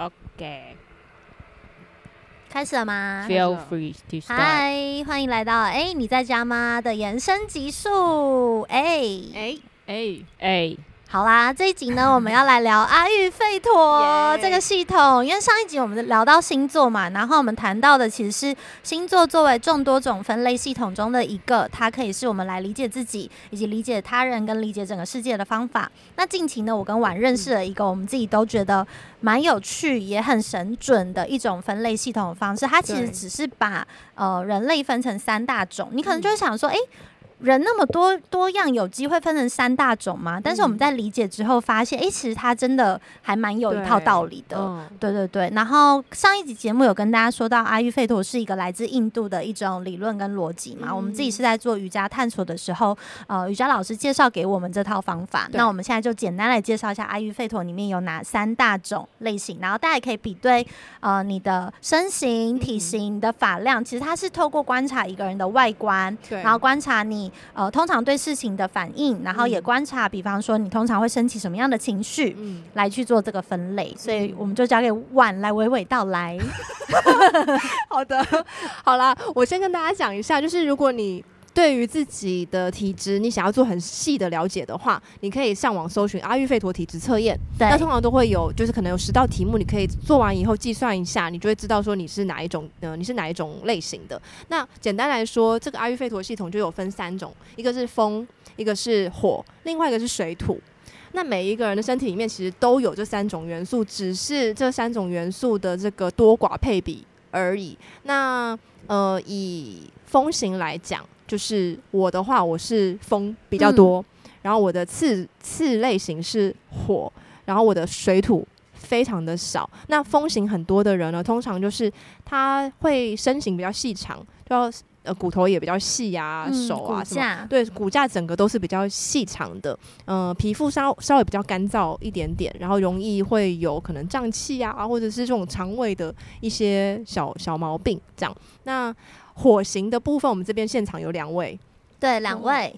OK，开始了吗？Feel free to start。嗨，欢迎来到哎，你在家吗的延伸集数。哎哎哎哎。好啦，这一集呢，我们要来聊阿育吠陀 这个系统。因为上一集我们聊到星座嘛，然后我们谈到的其实是星座作为众多种分类系统中的一个，它可以是我们来理解自己以及理解他人跟理解整个世界的方法。那近期呢，我跟婉认识了一个我们自己都觉得蛮有趣也很神准的一种分类系统的方式。它其实只是把呃人类分成三大种，你可能就会想说，哎。人那么多多样，有机会分成三大种吗？但是我们在理解之后发现，哎、欸，其实它真的还蛮有一套道理的。对，对对对。然后上一集节目有跟大家说到，阿育吠陀是一个来自印度的一种理论跟逻辑嘛。嗯、我们自己是在做瑜伽探索的时候，呃，瑜伽老师介绍给我们这套方法。那我们现在就简单来介绍一下阿育吠陀里面有哪三大种类型，然后大家也可以比对呃你的身形、体型、你的发量，其实它是透过观察一个人的外观，然后观察你。呃，通常对事情的反应，然后也观察，比方说你通常会升起什么样的情绪，嗯，来去做这个分类，所以我们就交给婉来娓娓道来。好的，好啦，我先跟大家讲一下，就是如果你。对于自己的体质，你想要做很细的了解的话，你可以上网搜寻阿育吠陀体质测验。对，那通常都会有，就是可能有十道题目，你可以做完以后计算一下，你就会知道说你是哪一种，呃，你是哪一种类型的。那简单来说，这个阿育吠陀系统就有分三种，一个是风，一个是火，另外一个是水土。那每一个人的身体里面其实都有这三种元素，只是这三种元素的这个多寡配比而已。那呃，以风型来讲。就是我的话，我是风比较多，嗯、然后我的次次类型是火，然后我的水土非常的少。那风型很多的人呢，通常就是他会身形比较细长，就要呃骨头也比较细啊，嗯、手啊什么，对，骨架整个都是比较细长的。嗯、呃，皮肤稍稍微比较干燥一点点，然后容易会有可能胀气啊，或者是这种肠胃的一些小小毛病这样。那火型的部分，我们这边现场有两位，对，两位，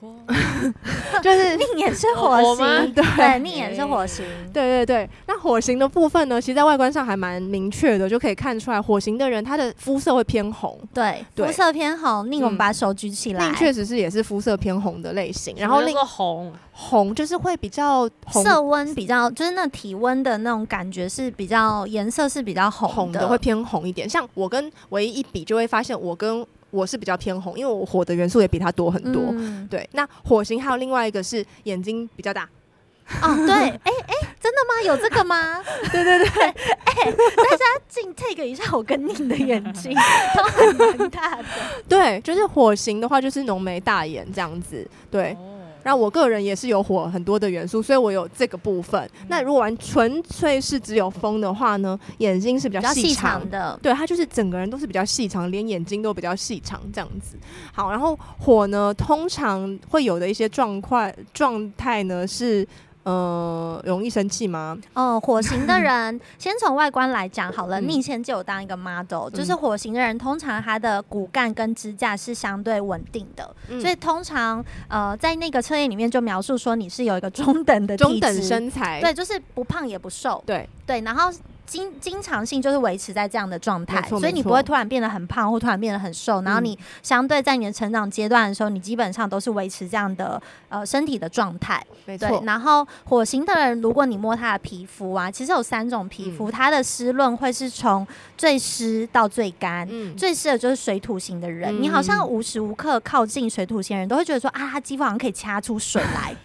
就是命 也是火星，对，命也是火星，对对对。那火星的部分呢，其实在外观上还蛮明确的，就可以看出来，火星的人他的肤色会偏红，对，肤色偏红。宁，我们把手举起来，命确实是也是肤色偏红的类型。然后那个红红就是会比较色温比较，就是那体温的那种感觉是比较颜色是比较红的，红的会偏红一点。像我跟唯一一比，就会发现我跟我是比较偏红，因为我火的元素也比它多很多。嗯、对，那火型还有另外一个是眼睛比较大。哦，对，哎哎、真的吗？有这个吗？对 对对，哎、欸，大家进 take 一下我跟你的眼睛，都很大的。对，就是火型的话，就是浓眉大眼这样子。对。哦然后我个人也是有火很多的元素，所以我有这个部分。嗯、那如果玩纯粹是只有风的话呢？眼睛是比较细长，比较细长的，对，它就是整个人都是比较细长，连眼睛都比较细长这样子。好，然后火呢，通常会有的一些状况状态呢是。呃，容易生气吗？哦、呃，火型的人，先从外观来讲好了。你以前就有当一个 model，、嗯、就是火型的人，通常他的骨干跟支架是相对稳定的，嗯、所以通常呃，在那个测验里面就描述说你是有一个中等的体中等身材，对，就是不胖也不瘦，对对，然后。经经常性就是维持在这样的状态，所以你不会突然变得很胖或突然变得很瘦，然后你相对在你的成长阶段的时候，你基本上都是维持这样的呃身体的状态。没错。然后火星的人，如果你摸他的皮肤啊，其实有三种皮肤，它的湿润会是从最湿到最干，最湿的就是水土型的人，你好像无时无刻靠近水土型人都会觉得说啊，他肌肤好像可以掐出水来。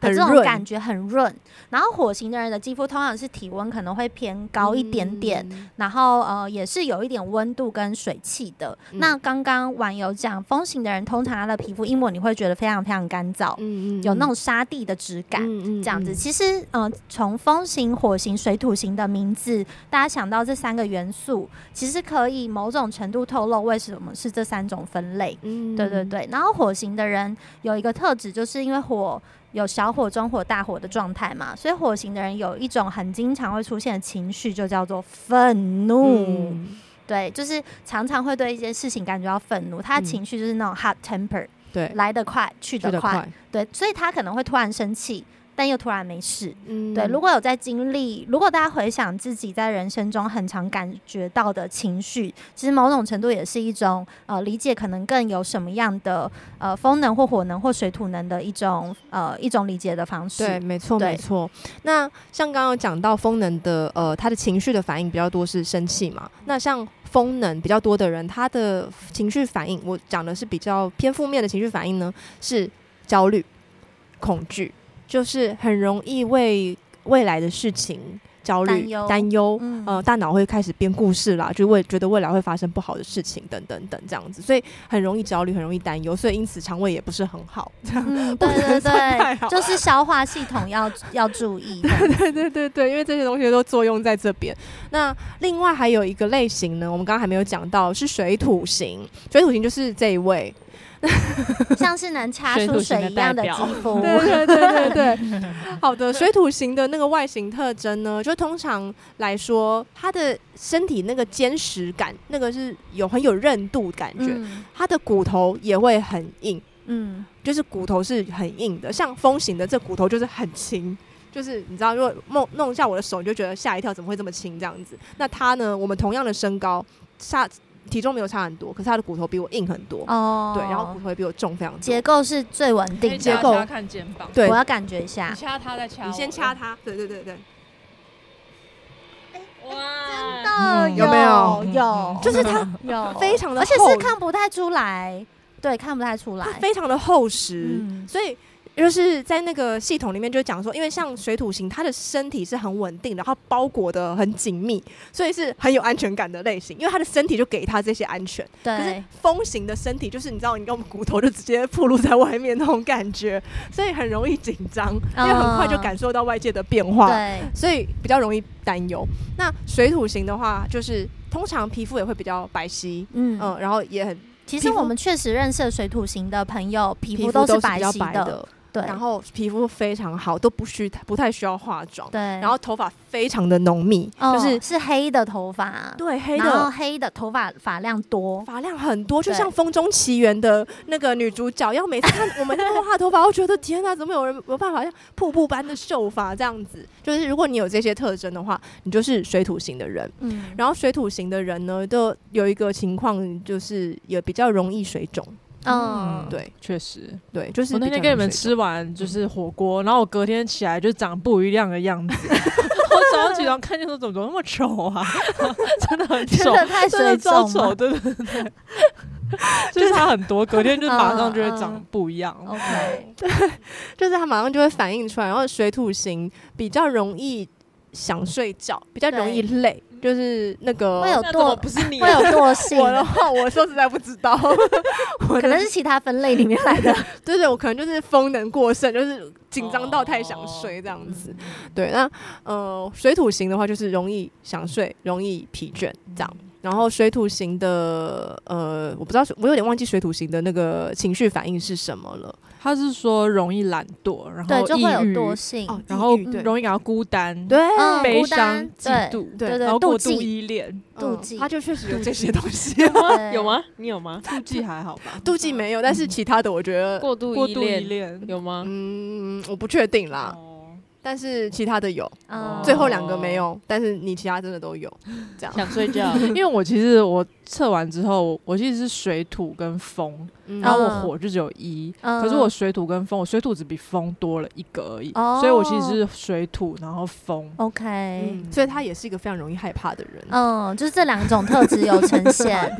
的这种感觉很润，然后火型的人的肌肤通常是体温可能会偏高一点点，嗯、然后呃也是有一点温度跟水汽的。嗯、那刚刚网友讲风型的人，通常他的皮肤一摸你会觉得非常非常干燥，嗯嗯，有那种沙地的质感，嗯嗯，这样子。其实呃从风型、火型、水土型的名字，大家想到这三个元素，其实可以某种程度透露为什么是这三种分类。嗯，对对对。然后火型的人有一个特质，就是因为火。有小火、中火、大火的状态嘛，所以火型的人有一种很经常会出现的情绪，就叫做愤怒。嗯、对，就是常常会对一件事情感觉到愤怒，他的情绪就是那种 hot temper，对，来得快，去得快，得快对，所以他可能会突然生气。但又突然没事。嗯对，如果有在经历，如果大家回想自己在人生中很常感觉到的情绪，其实某种程度也是一种呃理解，可能更有什么样的呃风能或火能或水土能的一种呃一种理解的方式。对，没错，没错。那像刚刚有讲到风能的呃，他的情绪的反应比较多是生气嘛。那像风能比较多的人，他的情绪反应，我讲的是比较偏负面的情绪反应呢，是焦虑、恐惧。就是很容易为未来的事情焦虑、担忧，嗯、呃，大脑会开始编故事啦，就会觉得未来会发生不好的事情，等等等这样子，所以很容易焦虑，很容易担忧，所以因此肠胃也不是很好。嗯，对对对，就是消化系统要 要注意。对对对对对，因为这些东西都作用在这边。那另外还有一个类型呢，我们刚刚还没有讲到，是水土型。水土型就是这一位。像是能掐出水一样的肌肤，对对对对对。好的，水土型的那个外形特征呢，就通常来说，它的身体那个坚实感，那个是有很有韧度感觉，他、嗯、的骨头也会很硬，嗯，就是骨头是很硬的。像风型的这骨头就是很轻，就是你知道，如果弄弄一下我的手，你就觉得吓一跳，怎么会这么轻这样子？那他呢，我们同样的身高，差。体重没有差很多，可是他的骨头比我硬很多。哦，对，然后骨头也比我重非常多。结构是最稳定的。结构看肩膀。对，我要感觉一下。你掐他再掐。你先掐他。对对对对。哇，真的有没有？有，就是它有非常的，而且是看不太出来。对，看不太出来。非常的厚实，所以。就是在那个系统里面，就讲说，因为像水土型，它的身体是很稳定的，然后包裹的很紧密，所以是很有安全感的类型。因为它的身体就给它这些安全。对。可是风型的身体，就是你知道，你跟我们骨头就直接暴露在外面那种感觉，所以很容易紧张，因为很快就感受到外界的变化。对。所以比较容易担忧。那水土型的话，就是通常皮肤也会比较白皙，嗯嗯，然后也很。其实我们确实认识水土型的朋友，皮肤都是白皙的。对，然后皮肤非常好，都不需不太需要化妆。对，然后头发非常的浓密，哦、就是是黑的头发。对，黑的，然后黑的头发发量多，发量很多，就像《风中奇缘》的那个女主角，要每次看我们那个画头发，我觉得天哪，怎么有人有办法像瀑布般的秀发这样子？就是如果你有这些特征的话，你就是水土型的人。嗯，然后水土型的人呢，都有一个情况，就是也比较容易水肿。嗯，对，确实，对，就是我那天跟你们吃完就是火锅，然后我隔天起来就长不一样的样子。我早上起床看见说怎么怎么那么丑啊，真的很丑，真的太水肿，对对对，就是差很多，隔天就马上就会长不一样。OK，对，就是他马上就会反映出来，然后水土型比较容易想睡觉，比较容易累。就是那个会有惰，不是你会有惰 性。我的话，我说实在不知道，可能是其他分类里面来的。对对，我可能就是风能过剩，就是紧张到太想睡这样子。对，那呃，水土型的话，就是容易想睡，容易疲倦这样。然后水土型的呃，我不知道，我有点忘记水土型的那个情绪反应是什么了。他是说容易懒惰，然后对，就会有惰性，然后容易感到孤单，对，悲伤、嫉妒，对对，然后过度依恋、妒忌，他就确实有这些东西。有吗？你有吗？妒忌还好吧？妒忌没有，但是其他的我觉得过度依恋有吗？嗯，我不确定啦。但是其他的有，哦、最后两个没有，但是你其他真的都有，这样 想睡觉。因为我其实我测完之后，我其实是水土跟风，嗯、然后我火就只有一，嗯、可是我水土跟风，我水土只比风多了一个而已，哦、所以我其实是水土，然后风。OK，嗯、所以他也是一个非常容易害怕的人。嗯，就是这两种特质有呈现。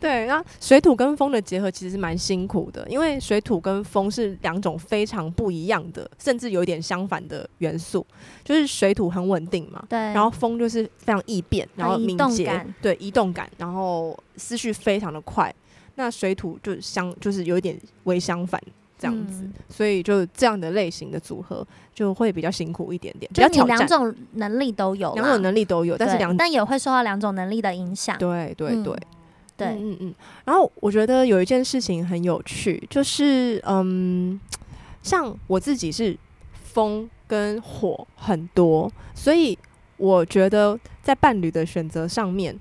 对，那水土跟风的结合其实是蛮辛苦的，因为水土跟风是两种非常不一样的，甚至有点相反的元素。就是水土很稳定嘛，对，然后风就是非常易变，然后敏捷，对，移动感，然后思绪非常的快。那水土就相就是有一点微相反这样子，嗯、所以就这样的类型的组合就会比较辛苦一点点，比较挑战。两种能力都有，两种能力都有，但是两但也会受到两种能力的影响。对对对。嗯对，嗯嗯，然后我觉得有一件事情很有趣，就是嗯，像我自己是风跟火很多，所以我觉得在伴侣的选择上面，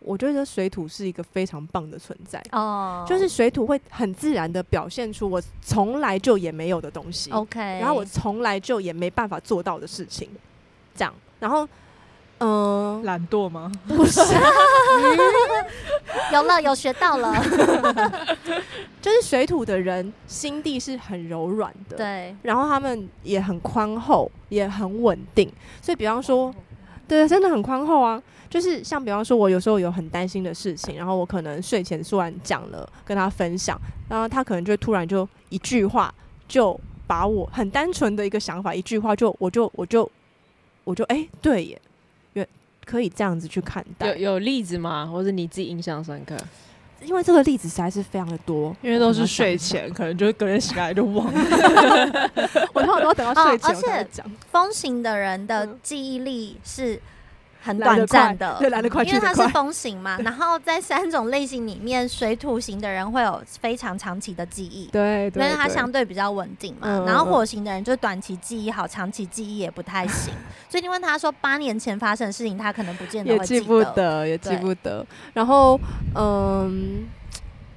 我觉得水土是一个非常棒的存在。哦，就是水土会很自然的表现出我从来就也没有的东西，OK，然后我从来就也没办法做到的事情，这样，然后。嗯，懒惰吗？不是，有了，有学到了。就是水土的人心地是很柔软的，对。然后他们也很宽厚，也很稳定。所以，比方说，对，真的很宽厚啊。就是像比方说，我有时候有很担心的事情，然后我可能睡前突然讲了，跟他分享，然后他可能就突然就一句话，就把我很单纯的一个想法，一句话就我就我就我就哎、欸，对耶。可以这样子去看待，有有例子吗？或者你自己印象深刻？因为这个例子实在是非常的多，因为都是睡前，可能就隔天醒来就忘了。我通常都要等到睡前。而且风行的人的记忆力是。很短暂的，对，来得快，因为它是风行嘛。然后在三种类型里面，水土型的人会有非常长期的记忆，对，因为它相对比较稳定嘛。然后火型的人就短期记忆好，长期记忆也不太行。所以你问他说八年前发生的事情，他可能不见得记不得，也记不得。然后，嗯，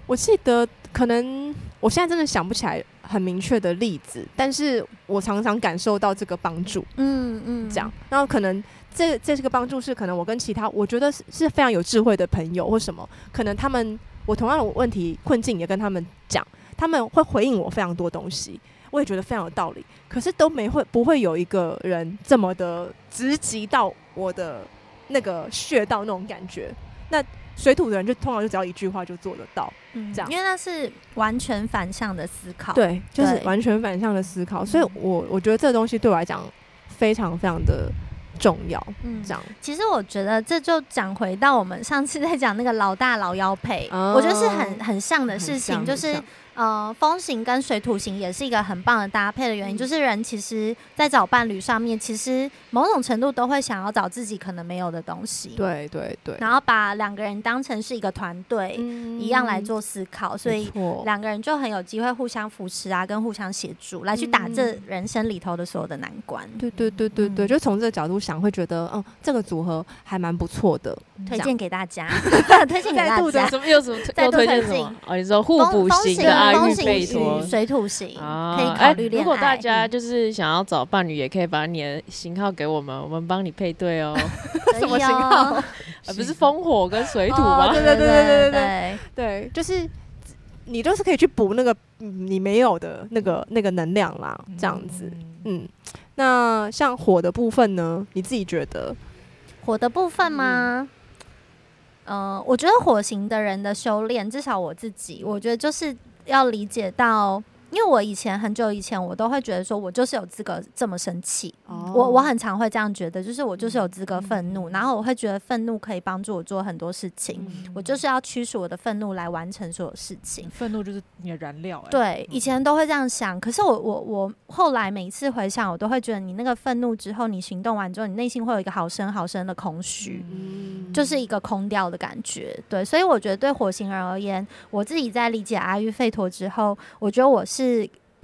我记得可能我现在真的想不起来很明确的例子，但是我常常感受到这个帮助。嗯嗯，这样，然后可能。这这是个帮助，是可能我跟其他我觉得是是非常有智慧的朋友或什么，可能他们我同样的问题困境也跟他们讲，他们会回应我非常多东西，我也觉得非常有道理，可是都没会不会有一个人这么的直击到我的那个穴道那种感觉。那水土的人就通常就只要一句话就做得到，嗯，这样，因为那是完全反向的思考，对，就是完全反向的思考，所以我我觉得这个东西对我来讲非常非常的。重要，嗯，这样。其实我觉得这就讲回到我们上次在讲那个老大老幺配，哦、我觉得是很很像的事情，就是。呃，风型跟水土型也是一个很棒的搭配的原因，嗯、就是人其实，在找伴侣上面，其实某种程度都会想要找自己可能没有的东西。对对对。然后把两个人当成是一个团队，嗯、一样来做思考，所以两个人就很有机会互相扶持啊，跟互相协助，来去打这人生里头的所有的难关。对对对对对，就从这个角度想，会觉得嗯，这个组合还蛮不错的，推荐给大家，推荐给大家。什么又什么？再推荐什么？哦，你说互补型的。风型与水土型啊，可以考虑恋爱。如果大家就是想要找伴侣，也可以把你的型号给我们，我们帮你配对哦。什么型号？啊，不是风火跟水土吗？对对对对对对对，就是你都是可以去补那个你没有的那个那个能量啦，这样子。嗯，那像火的部分呢？你自己觉得火的部分吗？嗯，嗯我觉得火型的人的修炼，至少我自己，我觉得就是。要理解到，因为我以前很久以前，我都会觉得说，我就是有资格这么生气。Oh. 我我很常会这样觉得，就是我就是有资格愤怒，然后我会觉得愤怒可以帮助我做很多事情。我就是要驱使我的愤怒来完成所有事情。愤怒就是你的燃料。对，以前都会这样想，可是我我我后来每一次回想，我都会觉得，你那个愤怒之后，你行动完之后，你内心会有一个好深好深的空虚，就是一个空掉的感觉。对，所以我觉得对火星人而言，我自己在理解阿育吠陀之后，我觉得我是。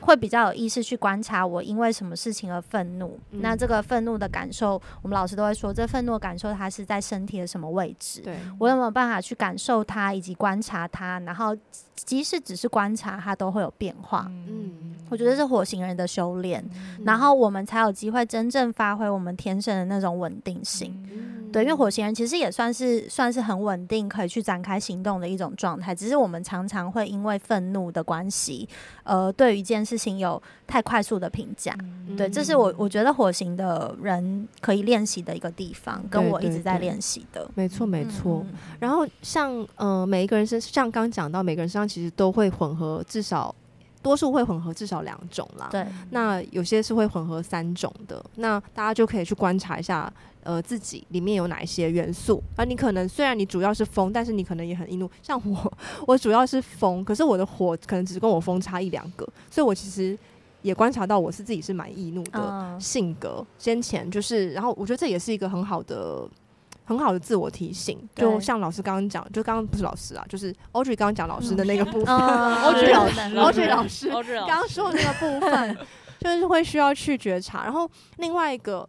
会比较有意识去观察我因为什么事情而愤怒，嗯、那这个愤怒的感受，我们老师都会说，这愤怒的感受它是在身体的什么位置？对，我有没有办法去感受它，以及观察它？然后即使只是观察，它都会有变化。嗯，我觉得是火星人的修炼，嗯、然后我们才有机会真正发挥我们天生的那种稳定性。嗯、对，因为火星人其实也算是算是很稳定，可以去展开行动的一种状态，只是我们常常会因为愤怒的关系，呃，对于一件事。情有太快速的评价，嗯、对，这是我我觉得火星的人可以练习的一个地方，跟我一直在练习的。没错，没错。嗯、然后像呃，每一个人身像刚讲到，每个人身上其实都会混合，至少多数会混合至少两种啦。对，那有些是会混合三种的，那大家就可以去观察一下。呃，自己里面有哪一些元素？而你可能虽然你主要是风，但是你可能也很易怒。像我，我主要是风，可是我的火可能只跟我风差一两个，所以我其实也观察到我是自己是蛮易怒的性格。Uh. 先前就是，然后我觉得这也是一个很好的、很好的自我提醒。就像老师刚刚讲，就刚刚不是老师啊，就是 Audrey 刚刚讲老师的那个部分，Audrey 老师，Audrey 老师刚刚说的那个部分，就是会需要去觉察。然后另外一个。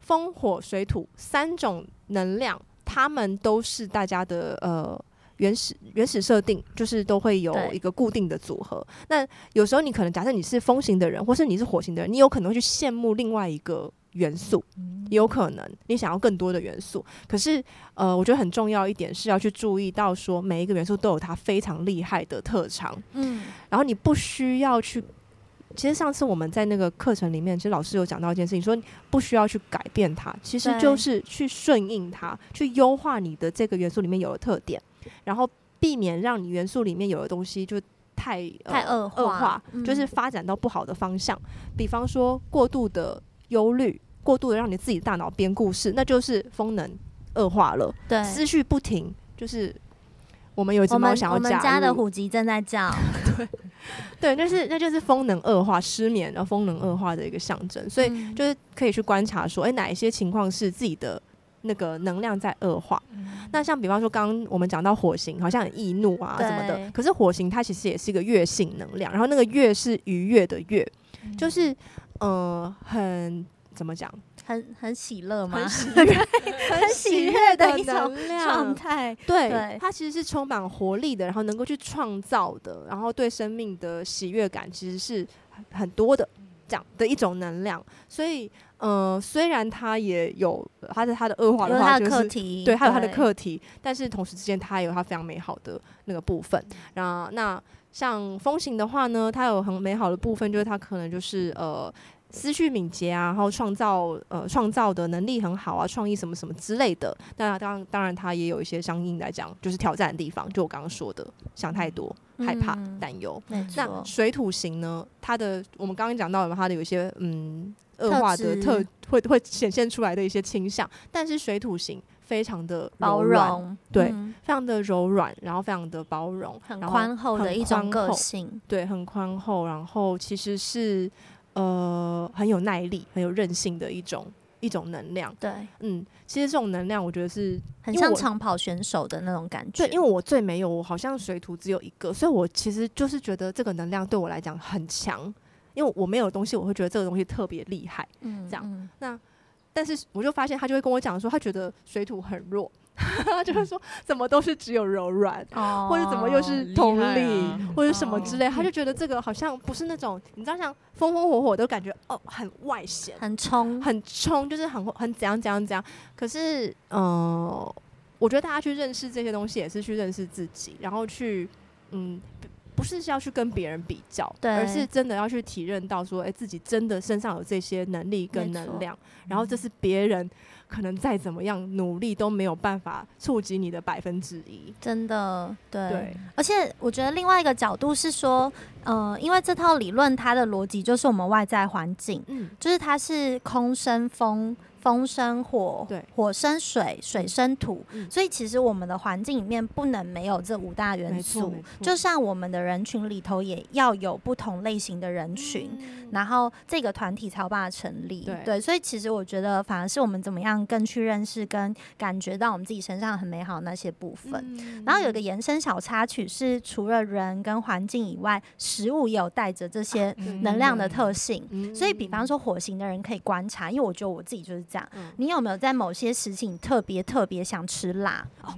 风火水土三种能量，他们都是大家的呃。原始原始设定就是都会有一个固定的组合。那有时候你可能假设你是风型的人，或是你是火型的人，你有可能会去羡慕另外一个元素，有可能你想要更多的元素。可是呃，我觉得很重要一点是要去注意到说，每一个元素都有它非常厉害的特长。嗯，然后你不需要去。其实上次我们在那个课程里面，其实老师有讲到一件事情，说你不需要去改变它，其实就是去顺应它，去优化你的这个元素里面有的特点。然后避免让你元素里面有的东西就太、呃、太恶化，恶化、嗯、就是发展到不好的方向。比方说过度的忧虑，过度的让你自己大脑编故事，那就是风能恶化了。对，思绪不停，就是我们有一只猫想要加入，我们家的虎吉正在叫。对，对，那是那就是风能恶化、失眠然后风能恶化的一个象征。所以就是可以去观察说，哎，哪一些情况是自己的。那个能量在恶化，嗯、那像比方说，刚刚我们讲到火星，好像很易怒啊什么的。可是火星它其实也是一个月性能量，然后那个月是愉悦的月，嗯、就是呃很怎么讲，很很喜乐吗？很喜 悦，很喜悦的一种状态。对，对它其实是充满活力的，然后能够去创造的，然后对生命的喜悦感其实是很多的。这样的一种能量，所以，呃，虽然它也有它的它的恶化的话，就是对，它有它的课题，但是同时之间它也有它非常美好的那个部分。然后，那像风行的话呢，它有很美好的部分，就是它可能就是呃。思绪敏捷啊，然后创造呃创造的能力很好啊，创意什么什么之类的。那当当然，它也有一些相应来讲就是挑战的地方，就我刚刚说的，想太多、嗯、害怕、担忧。那水土型呢？它的我们刚刚讲到了，它的有一些嗯恶化的特会会显现出来的一些倾向，但是水土型非常的包容，对，嗯、非常的柔软，然后非常的包容，很宽厚的一种个性，对，很宽厚，然后其实是。呃，很有耐力、很有韧性的一种一种能量。对，嗯，其实这种能量，我觉得是很像长跑选手的那种感觉。对，因为我最没有，我好像水土只有一个，所以我其实就是觉得这个能量对我来讲很强，因为我没有东西，我会觉得这个东西特别厉害。嗯，这样。嗯、那但是我就发现，他就会跟我讲说，他觉得水土很弱。就是说，怎么都是只有柔软，哦、或者怎么又是同理，啊、或者什么之类，哦、他就觉得这个好像不是那种，你知道，像风风火火都感觉哦，很外显，很冲，很冲，就是很很怎样怎样怎样。可是，嗯、呃，我觉得大家去认识这些东西，也是去认识自己，然后去，嗯，不是要去跟别人比较，而是真的要去体认到说，哎、欸，自己真的身上有这些能力跟能量，然后这是别人。可能再怎么样努力都没有办法触及你的百分之一，真的，对。对，而且我觉得另外一个角度是说，呃，因为这套理论它的逻辑就是我们外在环境，嗯，就是它是空生风。风生火，对，火生水，水生土，嗯、所以其实我们的环境里面不能没有这五大元素。就像我们的人群里头也要有不同类型的人群，嗯、然后这个团体才有办法成立。对，对，所以其实我觉得反而是我们怎么样更去认识跟感觉到我们自己身上很美好的那些部分。嗯、然后有个延伸小插曲是，除了人跟环境以外，食物也有带着这些能量的特性。嗯、所以比方说火型的人可以观察，因为我觉得我自己就是。这样，你有没有在某些事情特别特别想吃辣？哦，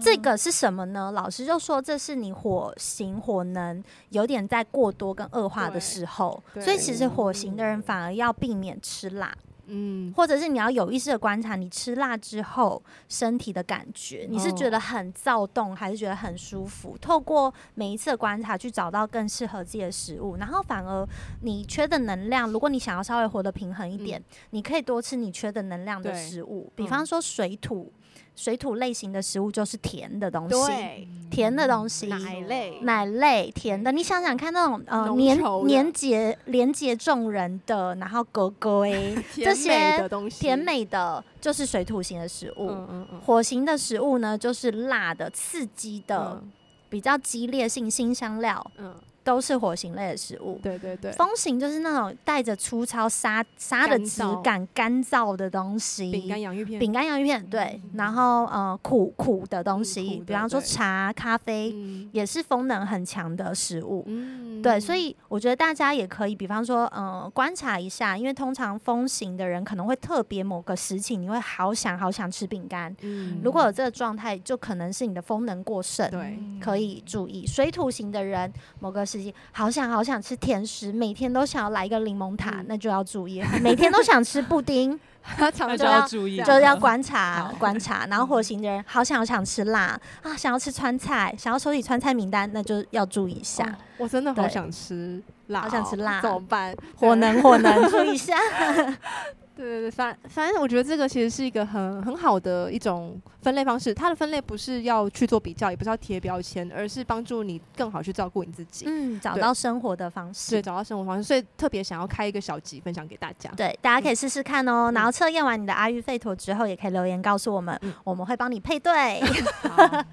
这个是什么呢？老师就说这是你火型火能有点在过多跟恶化的时候，所以其实火型的人反而要避免吃辣。嗯，或者是你要有意识的观察你吃辣之后身体的感觉，你是觉得很躁动还是觉得很舒服？透过每一次的观察去找到更适合自己的食物，然后反而你缺的能量，如果你想要稍微活得平衡一点，嗯、你可以多吃你缺的能量的食物，比方说水土。水土类型的食物就是甜的东西，甜的东西，奶类，奶类，甜的。你想想看，那种呃年年节连接众人的，然后格格哎，这些甜美的，就是水土型的食物。嗯嗯嗯、火型的食物呢，就是辣的、刺激的、嗯、比较激烈性辛香料。嗯都是火型类的食物。对对对，风型就是那种带着粗糙沙沙的质感、干燥的东西。饼干、洋芋片。饼干、洋芋片，对。嗯、然后呃，苦苦的东西，嗯、比方说茶、咖啡，嗯、也是风能很强的食物。嗯，对。所以我觉得大家也可以，比方说，呃，观察一下，因为通常风型的人可能会特别某个时期，你会好想好想吃饼干。嗯。如果有这个状态，就可能是你的风能过剩。对。可以注意水土型的人，某个好想好想吃甜食，每天都想要来一个柠檬塔，嗯、那就要注意。每天都想吃布丁，那就要注意，就要观察观察。然后火星的人好想好想吃辣啊，想要吃川菜，想要收集川菜名单，那就要注意一下。哦、我真的好想吃辣，哦，好想吃辣，怎么办？火能火能注意一下。对对对，反反正我觉得这个其实是一个很很好的一种分类方式。它的分类不是要去做比较，也不是要贴标签，而是帮助你更好去照顾你自己。嗯，找到生活的方式。对，找到生活方式。所以特别想要开一个小集分享给大家。对，大家可以试试看哦。嗯、然后测验完你的阿育吠陀之后，也可以留言告诉我们，嗯、我们会帮你配对。好，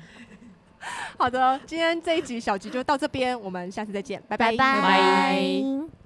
好的，今天这一集小集就到这边，我们下次再见，拜拜。拜拜。拜拜。